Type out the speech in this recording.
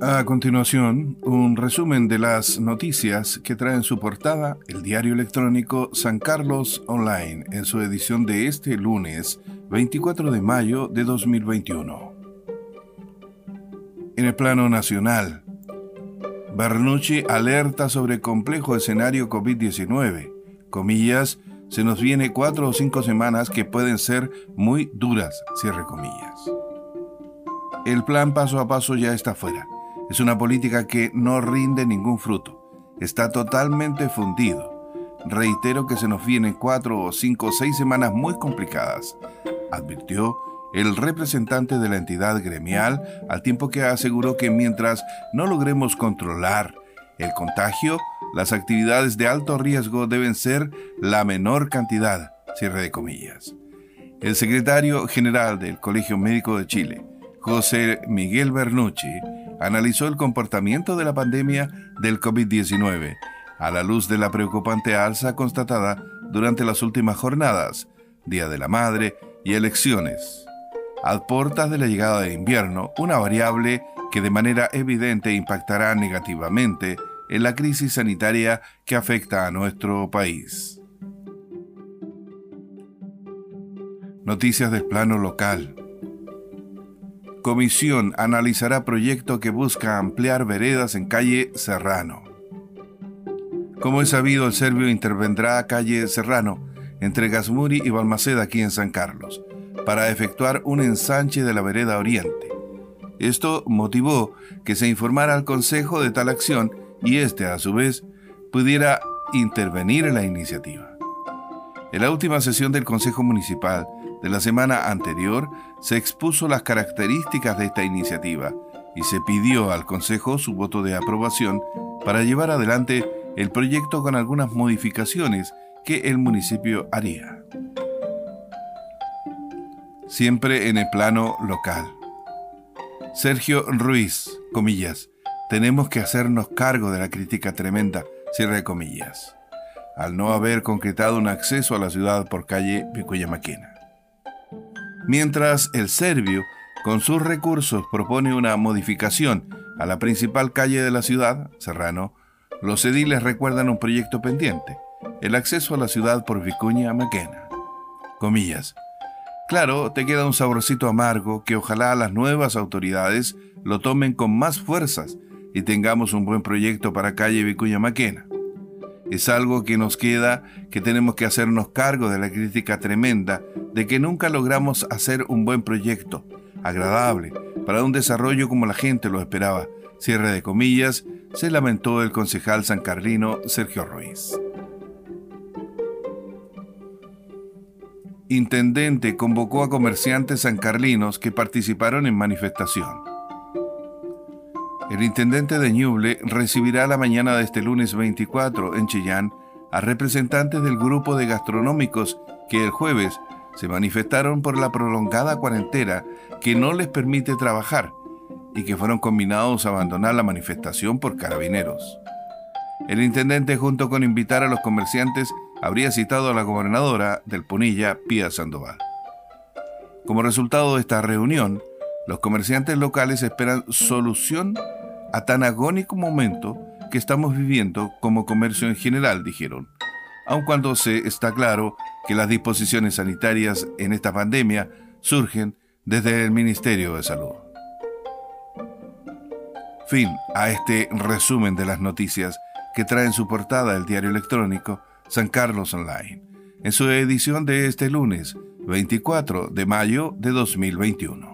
A continuación, un resumen de las noticias que trae en su portada el diario electrónico San Carlos Online en su edición de este lunes 24 de mayo de 2021. En el plano nacional, Bernucci alerta sobre complejo escenario COVID-19. Comillas, se nos viene cuatro o cinco semanas que pueden ser muy duras, cierre comillas. El plan paso a paso ya está fuera es una política que no rinde ningún fruto. Está totalmente fundido. Reitero que se nos vienen cuatro o cinco o seis semanas muy complicadas, advirtió el representante de la entidad gremial, al tiempo que aseguró que mientras no logremos controlar el contagio, las actividades de alto riesgo deben ser la menor cantidad, cierre de comillas. El secretario general del Colegio Médico de Chile, José Miguel Bernucci, analizó el comportamiento de la pandemia del COVID-19 a la luz de la preocupante alza constatada durante las últimas jornadas, Día de la Madre y elecciones. A de la llegada de invierno, una variable que de manera evidente impactará negativamente en la crisis sanitaria que afecta a nuestro país. Noticias del plano local. Comisión analizará proyecto que busca ampliar veredas en calle Serrano. Como es sabido, el serbio intervendrá a calle Serrano entre Gasmuri y Balmaceda aquí en San Carlos para efectuar un ensanche de la vereda oriente. Esto motivó que se informara al Consejo de tal acción y éste, a su vez, pudiera intervenir en la iniciativa. En la última sesión del Consejo Municipal, de la semana anterior se expuso las características de esta iniciativa y se pidió al Consejo su voto de aprobación para llevar adelante el proyecto con algunas modificaciones que el municipio haría. Siempre en el plano local. Sergio Ruiz, comillas, tenemos que hacernos cargo de la crítica tremenda, cierre comillas, al no haber concretado un acceso a la ciudad por calle Vicuña Maquena mientras el serbio, con sus recursos, propone una modificación a la principal calle de la ciudad, Serrano, los ediles recuerdan un proyecto pendiente, el acceso a la ciudad por Vicuña Maquena. Comillas. Claro, te queda un saborcito amargo que ojalá las nuevas autoridades lo tomen con más fuerzas y tengamos un buen proyecto para calle Vicuña Maquena. Es algo que nos queda, que tenemos que hacernos cargo de la crítica tremenda de que nunca logramos hacer un buen proyecto, agradable, para un desarrollo como la gente lo esperaba. Cierre de comillas, se lamentó el concejal sancarlino Sergio Ruiz. Intendente convocó a comerciantes sancarlinos que participaron en manifestación. El intendente de Ñuble recibirá la mañana de este lunes 24 en Chillán a representantes del grupo de gastronómicos que el jueves se manifestaron por la prolongada cuarentena que no les permite trabajar y que fueron combinados a abandonar la manifestación por carabineros. El intendente, junto con invitar a los comerciantes, habría citado a la gobernadora del Punilla, Pía Sandoval. Como resultado de esta reunión, los comerciantes locales esperan solución a tan agónico momento que estamos viviendo como comercio en general, dijeron, aun cuando se está claro que las disposiciones sanitarias en esta pandemia surgen desde el Ministerio de Salud. Fin a este resumen de las noticias que trae en su portada el diario electrónico San Carlos Online, en su edición de este lunes 24 de mayo de 2021.